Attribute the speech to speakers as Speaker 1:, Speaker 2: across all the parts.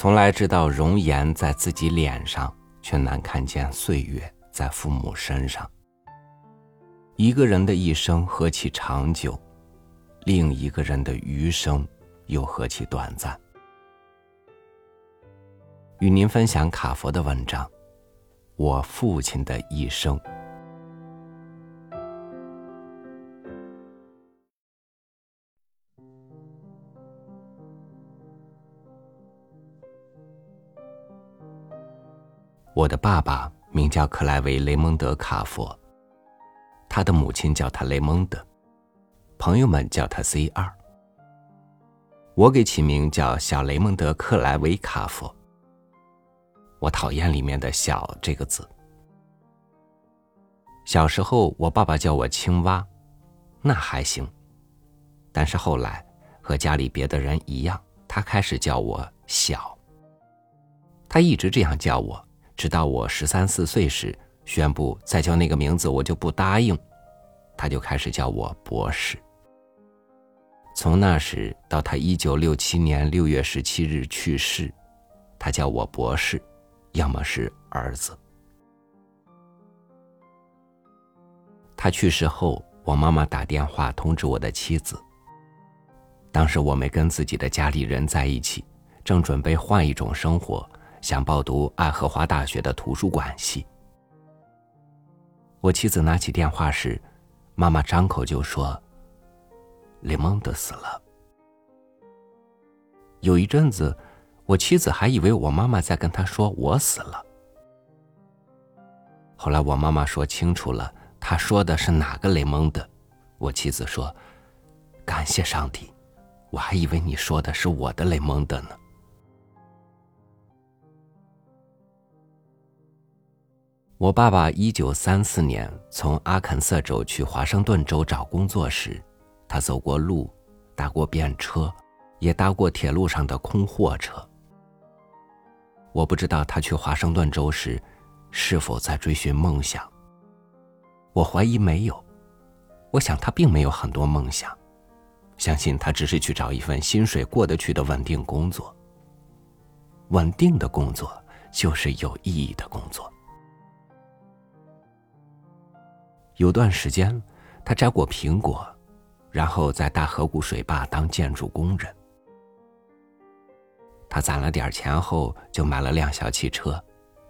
Speaker 1: 从来知道容颜在自己脸上，却难看见岁月在父母身上。一个人的一生何其长久，另一个人的余生又何其短暂。与您分享卡佛的文章《我父亲的一生》。我的爸爸名叫克莱维·雷蒙德·卡佛，他的母亲叫他雷蒙德，朋友们叫他 C 二。我给起名叫小雷蒙德·克莱维·卡佛。我讨厌里面的“小”这个字。小时候，我爸爸叫我青蛙，那还行。但是后来，和家里别的人一样，他开始叫我小。他一直这样叫我。直到我十三四岁时，宣布再叫那个名字我就不答应，他就开始叫我博士。从那时到他一九六七年六月十七日去世，他叫我博士，要么是儿子。他去世后，我妈妈打电话通知我的妻子。当时我没跟自己的家里人在一起，正准备换一种生活。想报读爱荷华大学的图书馆系。我妻子拿起电话时，妈妈张口就说：“雷蒙德死了。”有一阵子，我妻子还以为我妈妈在跟她说我死了。后来我妈妈说清楚了，她说的是哪个雷蒙德。我妻子说：“感谢上帝，我还以为你说的是我的雷蒙德呢。”我爸爸一九三四年从阿肯色州去华盛顿州找工作时，他走过路，搭过便车，也搭过铁路上的空货车。我不知道他去华盛顿州时，是否在追寻梦想。我怀疑没有，我想他并没有很多梦想，相信他只是去找一份薪水过得去的稳定工作。稳定的工作就是有意义的工作。有段时间，他摘过苹果，然后在大河谷水坝当建筑工人。他攒了点钱后，就买了辆小汽车，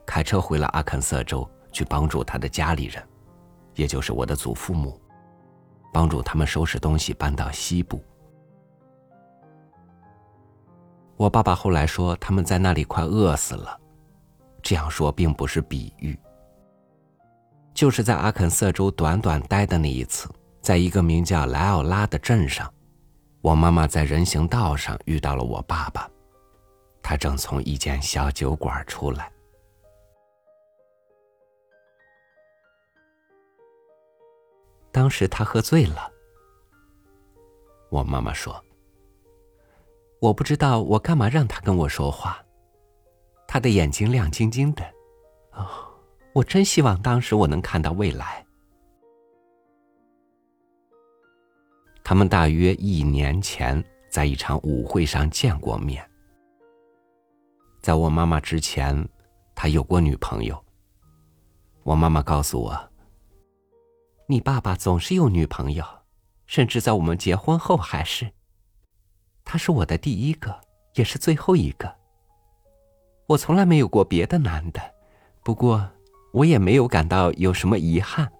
Speaker 1: 开车回了阿肯色州去帮助他的家里人，也就是我的祖父母，帮助他们收拾东西搬到西部。我爸爸后来说他们在那里快饿死了，这样说并不是比喻。就是在阿肯色州短短待的那一次，在一个名叫莱奥拉的镇上，我妈妈在人行道上遇到了我爸爸，他正从一间小酒馆出来。当时他喝醉了，我妈妈说：“我不知道我干嘛让他跟我说话，他的眼睛亮晶晶的，哦。”我真希望当时我能看到未来。他们大约一年前在一场舞会上见过面。在我妈妈之前，他有过女朋友。我妈妈告诉我，你爸爸总是有女朋友，甚至在我们结婚后还是。他是我的第一个，也是最后一个。我从来没有过别的男的，不过。我也没有感到有什么遗憾。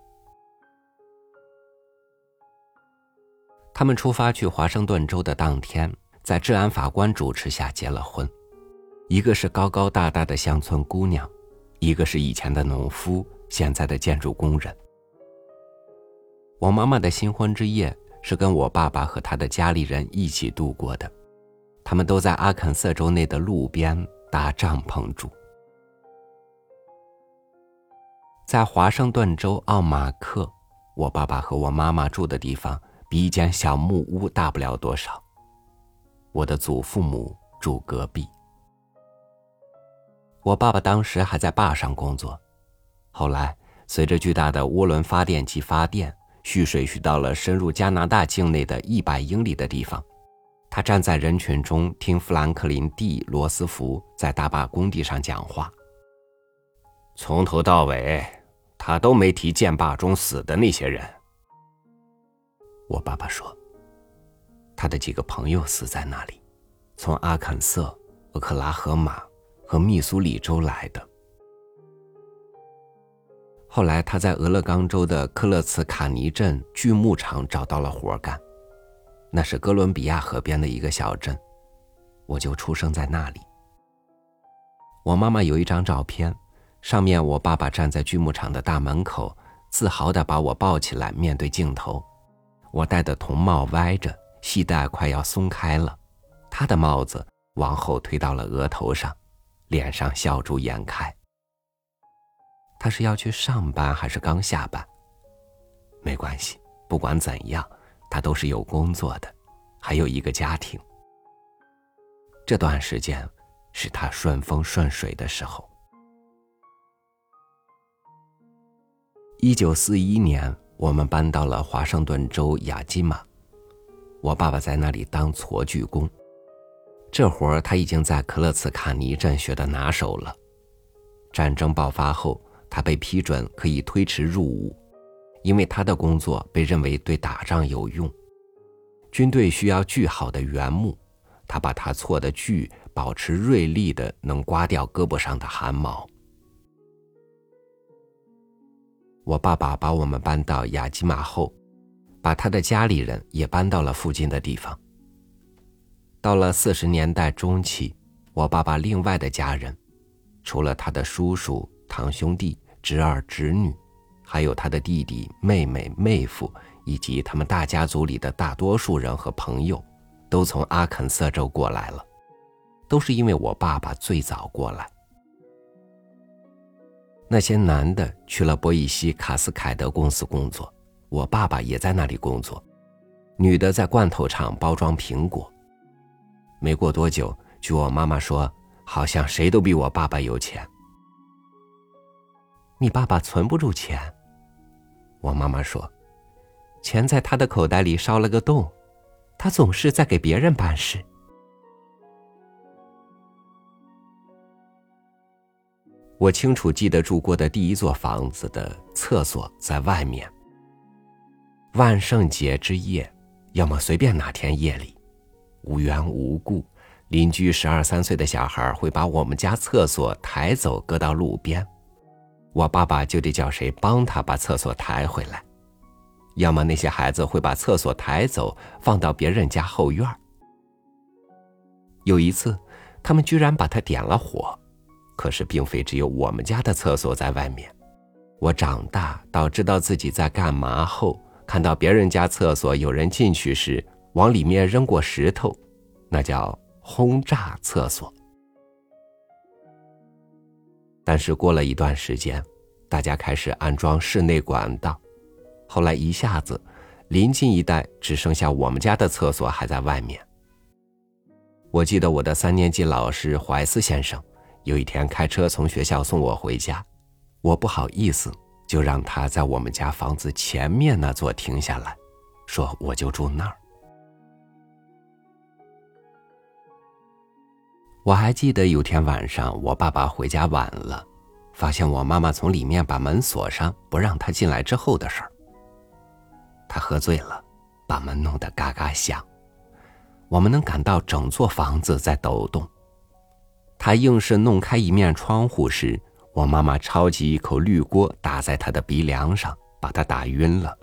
Speaker 1: 他们出发去华盛顿州的当天，在治安法官主持下结了婚。一个是高高大大的乡村姑娘，一个是以前的农夫，现在的建筑工人。我妈妈的新婚之夜是跟我爸爸和他的家里人一起度过的，他们都在阿肯色州内的路边搭帐篷住。在华盛顿州奥马克，我爸爸和我妈妈住的地方比一间小木屋大不了多少。我的祖父母住隔壁。我爸爸当时还在坝上工作，后来随着巨大的涡轮发电机发电，蓄水蓄到了深入加拿大境内的一百英里的地方，他站在人群中听富兰克林 ·D· 罗斯福在大坝工地上讲话。从头到尾，他都没提建坝中死的那些人。我爸爸说，他的几个朋友死在那里，从阿肯色、俄克拉荷马和密苏里州来的。后来他在俄勒冈州的克勒茨卡尼镇锯木厂找到了活干。那是哥伦比亚河边的一个小镇，我就出生在那里。我妈妈有一张照片，上面我爸爸站在锯木厂的大门口，自豪地把我抱起来，面对镜头。我戴的铜帽歪着，系带快要松开了，他的帽子往后推到了额头上，脸上笑逐颜开。他是要去上班还是刚下班？没关系，不管怎样。他都是有工作的，还有一个家庭。这段时间是他顺风顺水的时候。一九四一年，我们搬到了华盛顿州亚基马，我爸爸在那里当锉锯工，这活儿他已经在克勒茨卡尼镇学的拿手了。战争爆发后，他被批准可以推迟入伍。因为他的工作被认为对打仗有用，军队需要锯好的原木，他把他锉的锯保持锐利的，能刮掉胳膊上的汗毛。我爸爸把我们搬到雅基马后，把他的家里人也搬到了附近的地方。到了四十年代中期，我爸爸另外的家人，除了他的叔叔、堂兄弟、侄儿、侄女。还有他的弟弟、妹妹、妹夫，以及他们大家族里的大多数人和朋友，都从阿肯色州过来了，都是因为我爸爸最早过来。那些男的去了波伊西卡斯凯德公司工作，我爸爸也在那里工作；女的在罐头厂包装苹果。没过多久，据我妈妈说，好像谁都比我爸爸有钱。你爸爸存不住钱。我妈妈说：“钱在他的口袋里烧了个洞，他总是在给别人办事。”我清楚记得住过的第一座房子的厕所在外面。万圣节之夜，要么随便哪天夜里，无缘无故，邻居十二三岁的小孩会把我们家厕所抬走，搁到路边。我爸爸就得叫谁帮他把厕所抬回来，要么那些孩子会把厕所抬走，放到别人家后院。有一次，他们居然把它点了火，可是并非只有我们家的厕所在外面。我长大到知道自己在干嘛后，看到别人家厕所有人进去时往里面扔过石头，那叫轰炸厕所。但是过了一段时间，大家开始安装室内管道，后来一下子，临近一带只剩下我们家的厕所还在外面。我记得我的三年级老师怀斯先生有一天开车从学校送我回家，我不好意思，就让他在我们家房子前面那座停下来，说我就住那儿。我还记得有天晚上，我爸爸回家晚了，发现我妈妈从里面把门锁上，不让他进来之后的事儿。他喝醉了，把门弄得嘎嘎响，我们能感到整座房子在抖动。他硬是弄开一面窗户时，我妈妈抄起一口绿锅打在他的鼻梁上，把他打晕了。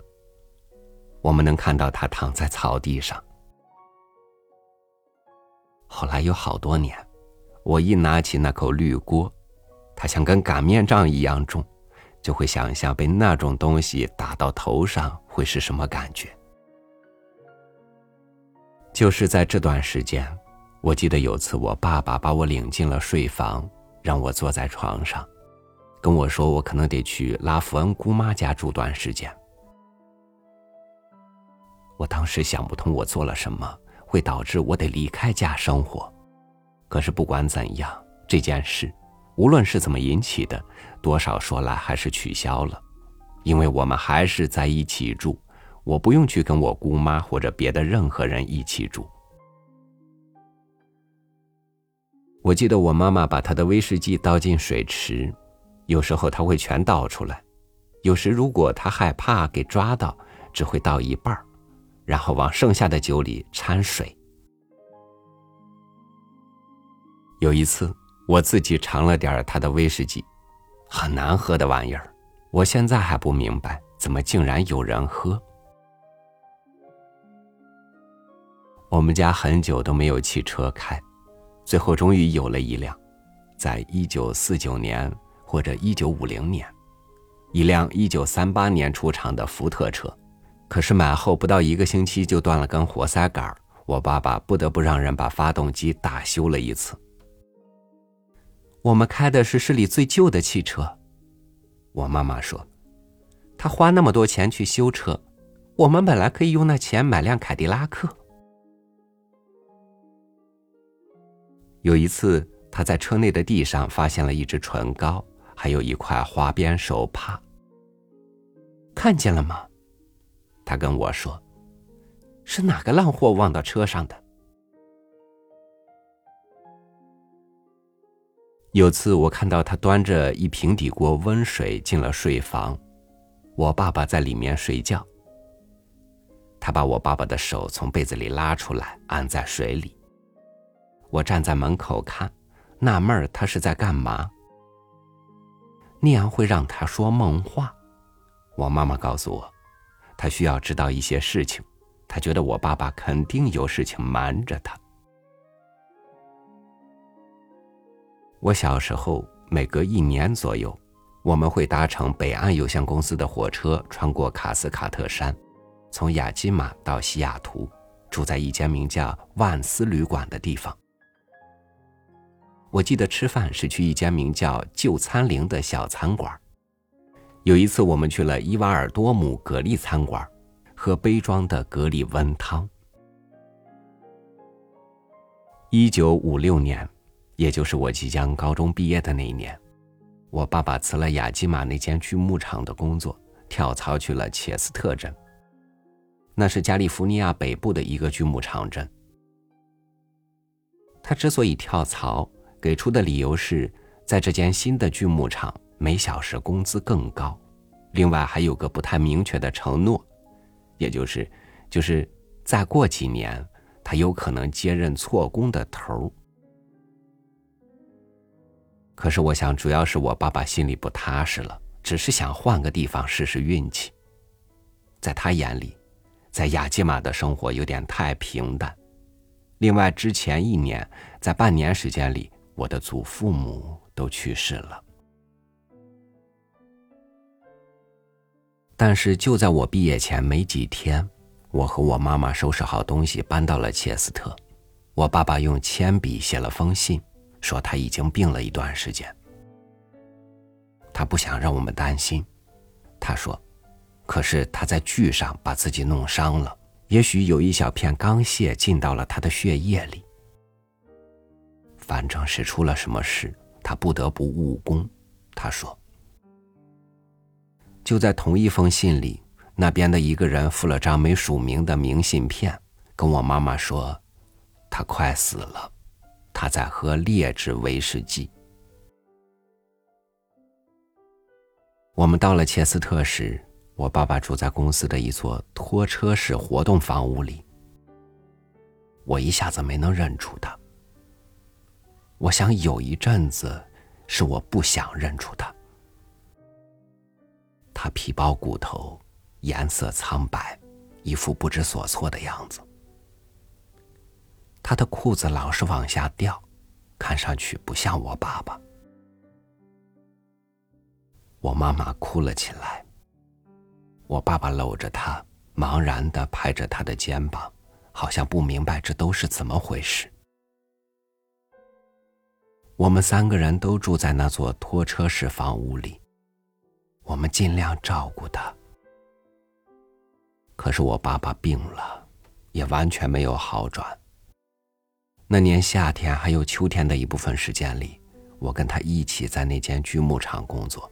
Speaker 1: 我们能看到他躺在草地上。后来有好多年。我一拿起那口绿锅，它像根擀面杖一样重，就会想象被那种东西打到头上会是什么感觉。就是在这段时间，我记得有次我爸爸把我领进了睡房，让我坐在床上，跟我说我可能得去拉弗恩姑妈家住段时间。我当时想不通我做了什么会导致我得离开家生活。可是不管怎样，这件事，无论是怎么引起的，多少说来还是取消了，因为我们还是在一起住，我不用去跟我姑妈或者别的任何人一起住。我记得我妈妈把她的威士忌倒进水池，有时候她会全倒出来，有时如果她害怕给抓到，只会倒一半然后往剩下的酒里掺水。有一次，我自己尝了点她的威士忌，很难喝的玩意儿，我现在还不明白怎么竟然有人喝。我们家很久都没有汽车开。最后终于有了一辆，在一九四九年或者一九五零年，一辆一九三八年出厂的福特车，可是买后不到一个星期就断了根活塞杆，我爸爸不得不让人把发动机大修了一次。我们开的是市里最旧的汽车，我妈妈说，他花那么多钱去修车，我们本来可以用那钱买辆凯迪拉克。有一次，他在车内的地上发现了一支唇膏，还有一块花边手帕。看见了吗？他跟我说：“是哪个浪货忘到车上的？”有次我看到他端着一平底锅温水进了睡房，我爸爸在里面睡觉。他把我爸爸的手从被子里拉出来，按在水里。我站在门口看，纳闷儿他是在干嘛。那样会让他说梦话。我妈妈告诉我，他需要知道一些事情，他觉得我爸爸肯定有事情瞒着他。我小时候每隔一年左右，我们会搭乘北岸有限公司的火车，穿过卡斯卡特山，从雅基马到西雅图，住在一间名叫万斯旅馆的地方。我记得吃饭是去一家名叫“旧餐陵”的小餐馆。有一次，我们去了伊瓦尔多姆蛤蜊餐馆，喝杯装的蛤蜊温汤。一九五六年，也就是我即将高中毕业的那一年，我爸爸辞了雅基马那间锯木厂的工作，跳槽去了切斯特镇。那是加利福尼亚北部的一个锯木厂镇。他之所以跳槽，给出的理由是，在这间新的锯木厂，每小时工资更高，另外还有个不太明确的承诺，也就是，就是再过几年，他有可能接任错工的头儿可是我想，主要是我爸爸心里不踏实了，只是想换个地方试试运气。在他眼里，在亚基马的生活有点太平淡。另外，之前一年，在半年时间里。我的祖父母都去世了，但是就在我毕业前没几天，我和我妈妈收拾好东西搬到了切斯特。我爸爸用铅笔写了封信，说他已经病了一段时间，他不想让我们担心。他说：“可是他在锯上把自己弄伤了，也许有一小片钢屑进到了他的血液里。”反正是出了什么事，他不得不误工。他说：“就在同一封信里，那边的一个人附了张没署名的明信片，跟我妈妈说，他快死了，他在喝劣质威士忌。”我们到了切斯特时，我爸爸住在公司的一座拖车式活动房屋里。我一下子没能认出他。我想有一阵子，是我不想认出他。他皮包骨头，颜色苍白，一副不知所措的样子。他的裤子老是往下掉，看上去不像我爸爸。我妈妈哭了起来。我爸爸搂着他，茫然的拍着他的肩膀，好像不明白这都是怎么回事。我们三个人都住在那座拖车式房屋里，我们尽量照顾他。可是我爸爸病了，也完全没有好转。那年夏天还有秋天的一部分时间里，我跟他一起在那间锯木厂工作。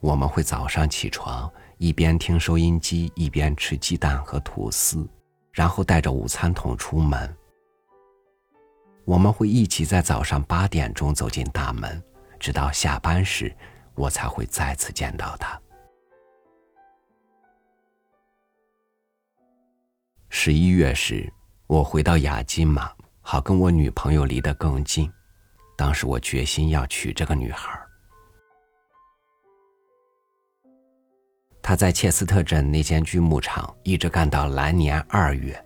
Speaker 1: 我们会早上起床，一边听收音机，一边吃鸡蛋和吐司，然后带着午餐桶出门。我们会一起在早上八点钟走进大门，直到下班时，我才会再次见到他。十一月时，我回到雅基马，好跟我女朋友离得更近。当时我决心要娶这个女孩。他在切斯特镇那间锯木厂一直干到来年二月，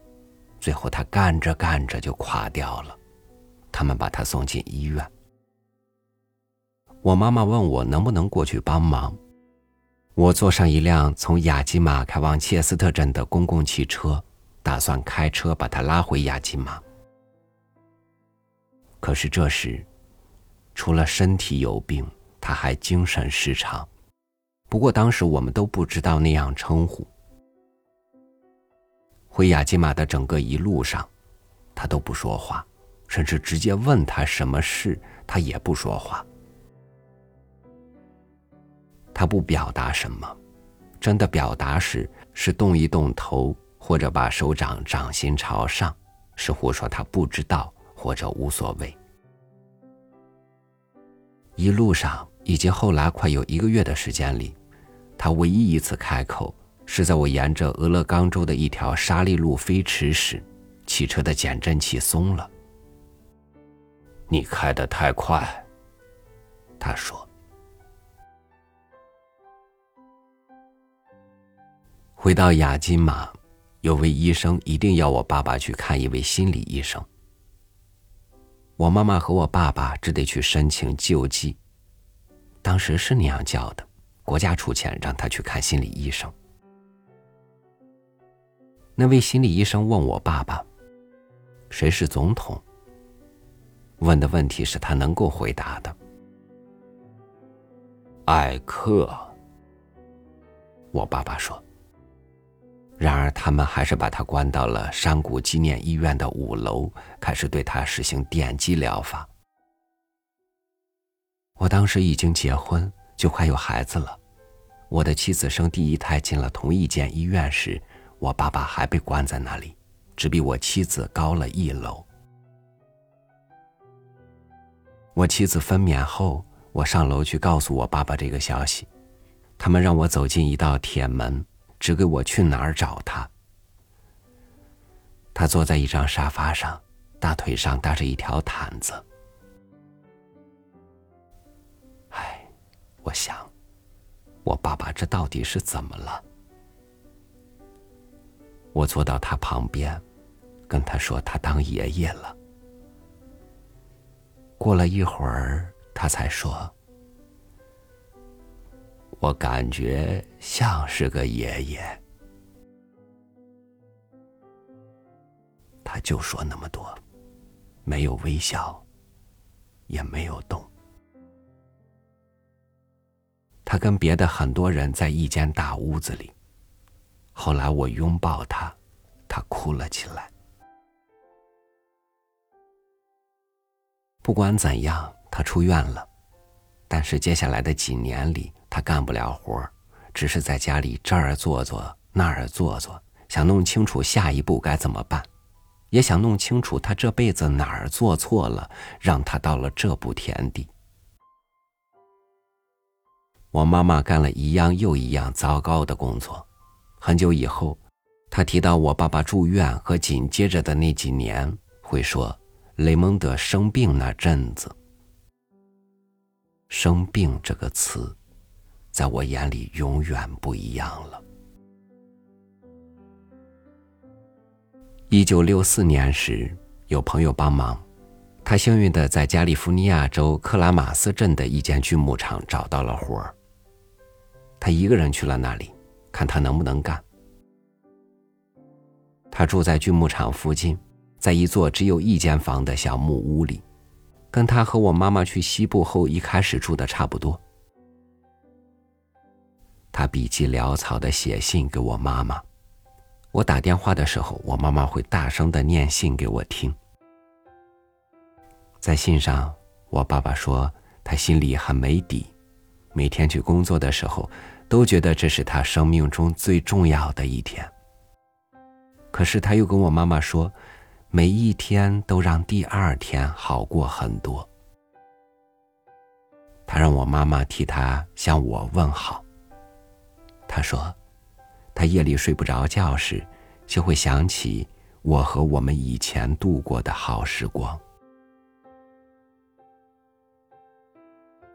Speaker 1: 最后他干着干着就垮掉了，他们把他送进医院。我妈妈问我能不能过去帮忙，我坐上一辆从雅基马开往切斯特镇的公共汽车，打算开车把他拉回雅基马。可是这时，除了身体有病，他还精神失常。不过当时我们都不知道那样称呼。回雅基马的整个一路上，他都不说话，甚至直接问他什么事，他也不说话。他不表达什么，真的表达时是动一动头，或者把手掌掌心朝上，似乎说他不知道或者无所谓。一路上以及后来快有一个月的时间里。他唯一一次开口，是在我沿着俄勒冈州的一条沙砾路飞驰时，汽车的减震器松了。你开得太快，他说。回到雅金马，有位医生一定要我爸爸去看一位心理医生。我妈妈和我爸爸只得去申请救济，当时是那样叫的。国家出钱让他去看心理医生。那位心理医生问我爸爸：“谁是总统？”问的问题是他能够回答的。艾克，我爸爸说。然而他们还是把他关到了山谷纪念医院的五楼，开始对他实行电击疗法。我当时已经结婚。就快有孩子了，我的妻子生第一胎进了同一间医院时，我爸爸还被关在那里，只比我妻子高了一楼。我妻子分娩后，我上楼去告诉我爸爸这个消息，他们让我走进一道铁门，指给我去哪儿找他。他坐在一张沙发上，大腿上搭着一条毯子。唉我想，我爸爸这到底是怎么了？我坐到他旁边，跟他说他当爷爷了。过了一会儿，他才说：“我感觉像是个爷爷。”他就说那么多，没有微笑，也没有动。他跟别的很多人在一间大屋子里。后来我拥抱他，他哭了起来。不管怎样，他出院了，但是接下来的几年里，他干不了活只是在家里这儿坐坐那儿坐坐，想弄清楚下一步该怎么办，也想弄清楚他这辈子哪儿做错了，让他到了这步田地。我妈妈干了一样又一样糟糕的工作。很久以后，她提到我爸爸住院和紧接着的那几年，会说：“雷蒙德生病那阵子。”生病这个词，在我眼里永远不一样了。一九六四年时，有朋友帮忙，他幸运的在加利福尼亚州克拉马斯镇的一间锯木厂找到了活儿。他一个人去了那里，看他能不能干。他住在锯木厂附近，在一座只有一间房的小木屋里，跟他和我妈妈去西部后一开始住的差不多。他笔记潦草的写信给我妈妈，我打电话的时候，我妈妈会大声的念信给我听。在信上，我爸爸说他心里很没底。每天去工作的时候，都觉得这是他生命中最重要的一天。可是他又跟我妈妈说，每一天都让第二天好过很多。他让我妈妈替他向我问好。他说，他夜里睡不着觉时，就会想起我和我们以前度过的好时光。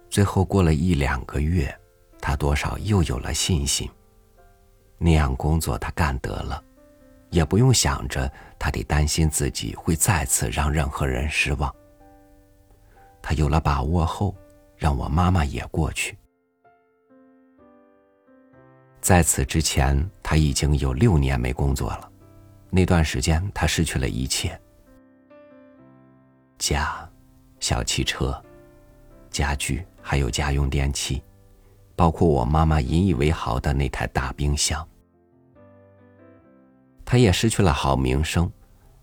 Speaker 1: 最后过了一两个月，他多少又有了信心。那样工作他干得了，也不用想着他得担心自己会再次让任何人失望。他有了把握后，让我妈妈也过去。在此之前，他已经有六年没工作了，那段时间他失去了一切：家、小汽车、家具。还有家用电器，包括我妈妈引以为豪的那台大冰箱。他也失去了好名声，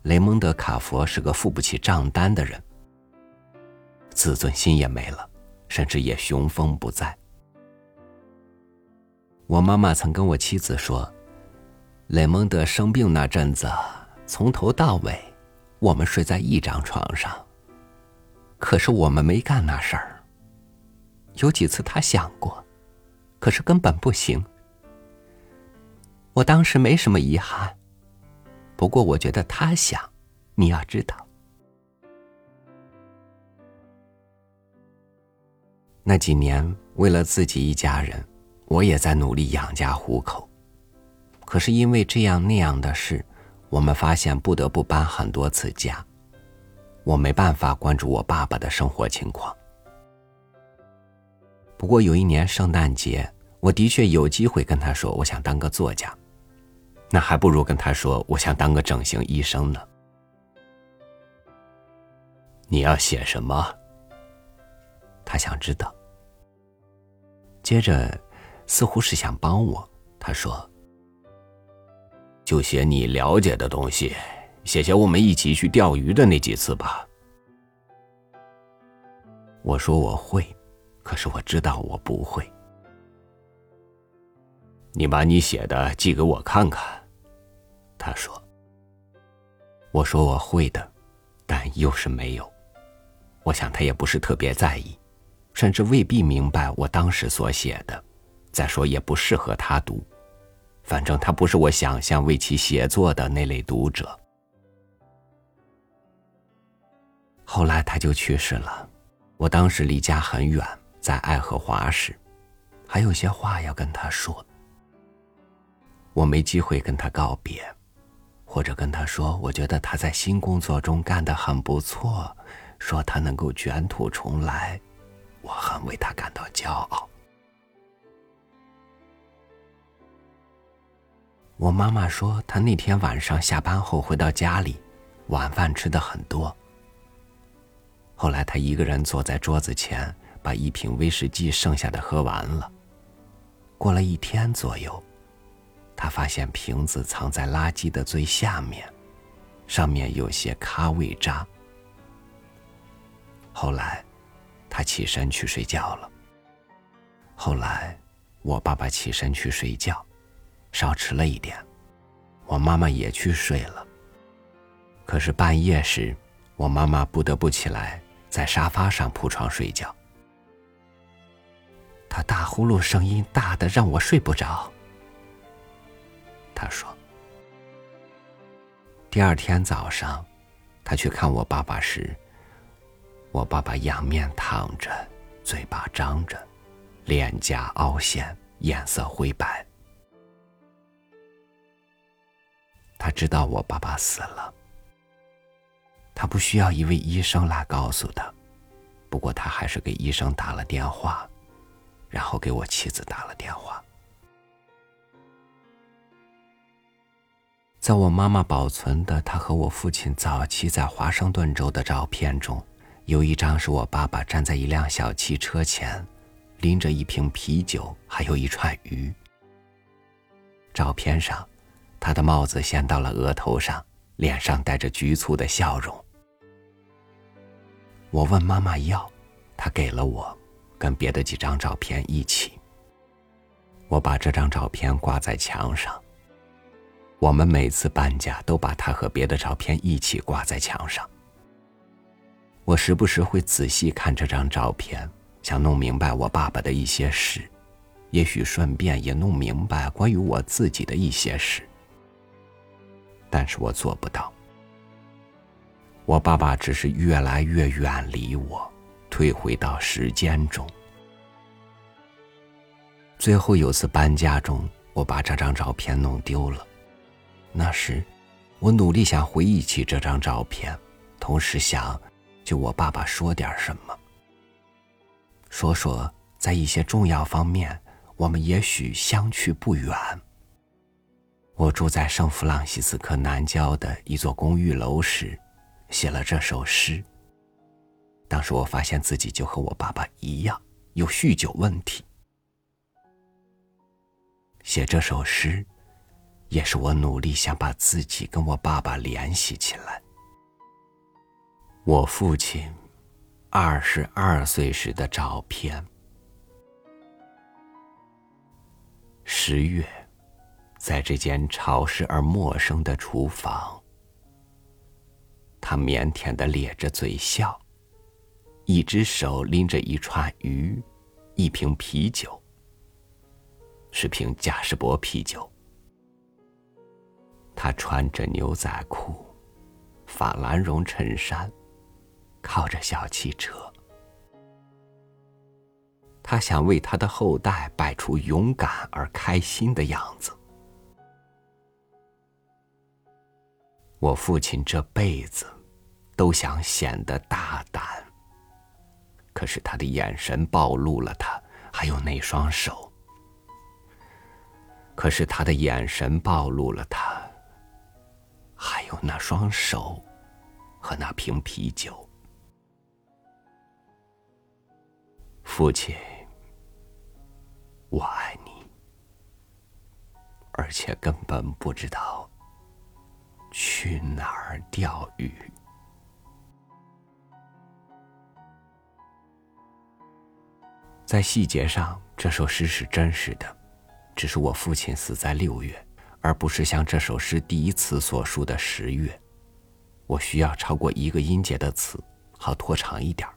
Speaker 1: 雷蒙德·卡佛是个付不起账单的人，自尊心也没了，甚至也雄风不再。我妈妈曾跟我妻子说，雷蒙德生病那阵子，从头到尾，我们睡在一张床上。可是我们没干那事儿。有几次他想过，可是根本不行。我当时没什么遗憾，不过我觉得他想，你要知道。那几年，为了自己一家人，我也在努力养家糊口。可是因为这样那样的事，我们发现不得不搬很多次家。我没办法关注我爸爸的生活情况。不过有一年圣诞节，我的确有机会跟他说我想当个作家，那还不如跟他说我想当个整形医生呢。你要写什么？他想知道。接着，似乎是想帮我，他说：“就写你了解的东西，写写我们一起去钓鱼的那几次吧。”我说我会。可是我知道我不会。你把你写的寄给我看看，他说。我说我会的，但又是没有。我想他也不是特别在意，甚至未必明白我当时所写的。再说也不适合他读，反正他不是我想象为其写作的那类读者。后来他就去世了，我当时离家很远。在爱荷华时，还有些话要跟他说。我没机会跟他告别，或者跟他说，我觉得他在新工作中干得很不错，说他能够卷土重来，我很为他感到骄傲。我妈妈说，她那天晚上下班后回到家里，晚饭吃的很多。后来她一个人坐在桌子前。把一瓶威士忌剩下的喝完了。过了一天左右，他发现瓶子藏在垃圾的最下面，上面有些咖味渣。后来，他起身去睡觉了。后来，我爸爸起身去睡觉，稍迟了一点，我妈妈也去睡了。可是半夜时，我妈妈不得不起来，在沙发上铺床睡觉。他打呼噜声音大的让我睡不着。他说：“第二天早上，他去看我爸爸时，我爸爸仰面躺着，嘴巴张着，脸颊凹陷，颜色灰白。他知道我爸爸死了。他不需要一位医生来告诉他，不过他还是给医生打了电话。”然后给我妻子打了电话。在我妈妈保存的她和我父亲早期在华盛顿州的照片中，有一张是我爸爸站在一辆小汽车前，拎着一瓶啤酒，还有一串鱼。照片上，他的帽子掀到了额头上，脸上带着局促的笑容。我问妈妈要，她给了我。跟别的几张照片一起，我把这张照片挂在墙上。我们每次搬家都把他和别的照片一起挂在墙上。我时不时会仔细看这张照片，想弄明白我爸爸的一些事，也许顺便也弄明白关于我自己的一些事。但是我做不到。我爸爸只是越来越远离我，退回到时间中。最后有次搬家中，我把这张照片弄丢了。那时，我努力想回忆起这张照片，同时想，就我爸爸说点什么。说说在一些重要方面，我们也许相去不远。我住在圣弗朗西斯科南郊的一座公寓楼时，写了这首诗。当时我发现自己就和我爸爸一样，有酗酒问题。写这首诗。也是我努力想把自己跟我爸爸联系起来。我父亲二十二岁时的照片。十月，在这间潮湿而陌生的厨房，他腼腆的咧着嘴笑，一只手拎着一串鱼，一瓶啤酒，是瓶嘉士伯啤酒。他穿着牛仔裤，法兰绒衬衫，靠着小汽车。他想为他的后代摆出勇敢而开心的样子。我父亲这辈子都想显得大胆，可是他的眼神暴露了他，还有那双手。可是他的眼神暴露了他。还有那双手，和那瓶啤酒。父亲，我爱你，而且根本不知道去哪儿钓鱼。在细节上，这首诗是真实的，只是我父亲死在六月。而不是像这首诗第一词所述的十月，我需要超过一个音节的词，好拖长一点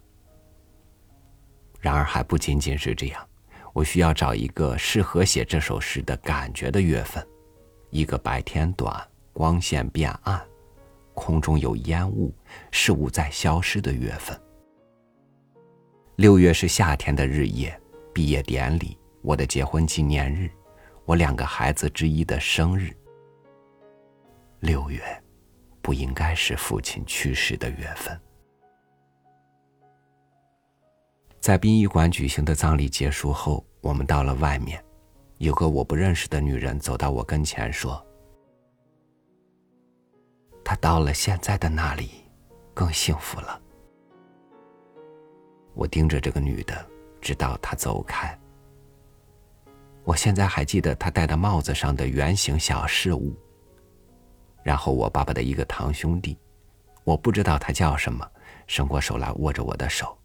Speaker 1: 然而还不仅仅是这样，我需要找一个适合写这首诗的感觉的月份，一个白天短、光线变暗、空中有烟雾、事物在消失的月份。六月是夏天的日夜，毕业典礼，我的结婚纪念日。我两个孩子之一的生日，六月，不应该是父亲去世的月份。在殡仪馆举行的葬礼结束后，我们到了外面，有个我不认识的女人走到我跟前说：“他到了现在的那里，更幸福了。”我盯着这个女的，直到她走开。我现在还记得他戴的帽子上的圆形小饰物。然后我爸爸的一个堂兄弟，我不知道他叫什么，伸过手来握着我的手。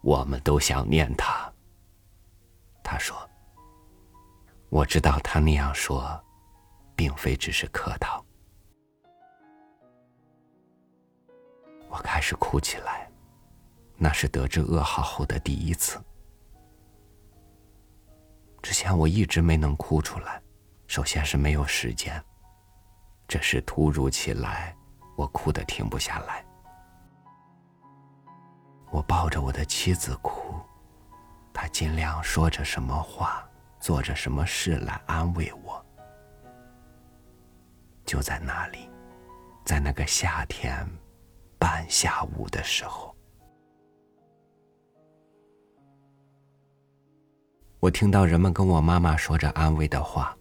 Speaker 1: 我们都想念他。他说：“我知道他那样说，并非只是客套。”我开始哭起来，那是得知噩耗后的第一次。之前我一直没能哭出来，首先是没有时间。这是突如其来，我哭得停不下来。我抱着我的妻子哭，她尽量说着什么话，做着什么事来安慰我。就在那里，在那个夏天半下午的时候。我听到人们跟我妈妈说着安慰的话，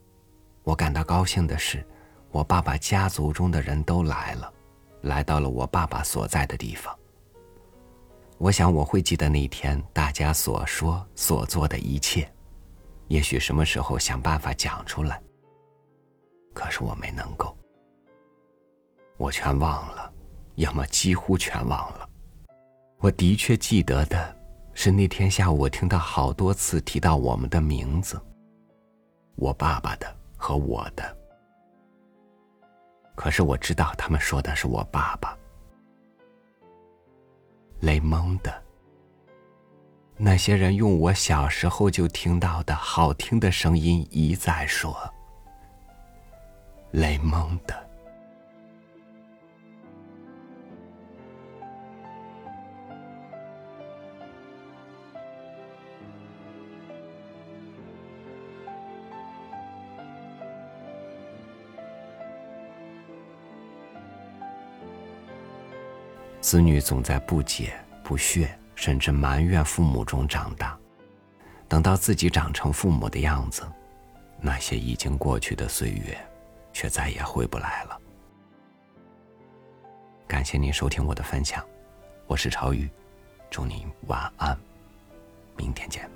Speaker 1: 我感到高兴的是，我爸爸家族中的人都来了，来到了我爸爸所在的地方。我想我会记得那天大家所说所做的一切，也许什么时候想办法讲出来。可是我没能够，我全忘了，要么几乎全忘了。我的确记得的。是那天下午，我听到好多次提到我们的名字，我爸爸的和我的，可是我知道他们说的是我爸爸。雷蒙的，那些人用我小时候就听到的好听的声音一再说：“雷蒙的。”子女总在不解、不屑，甚至埋怨父母中长大。等到自己长成父母的样子，那些已经过去的岁月，却再也回不来了。感谢您收听我的分享，我是朝雨，祝您晚安，明天见。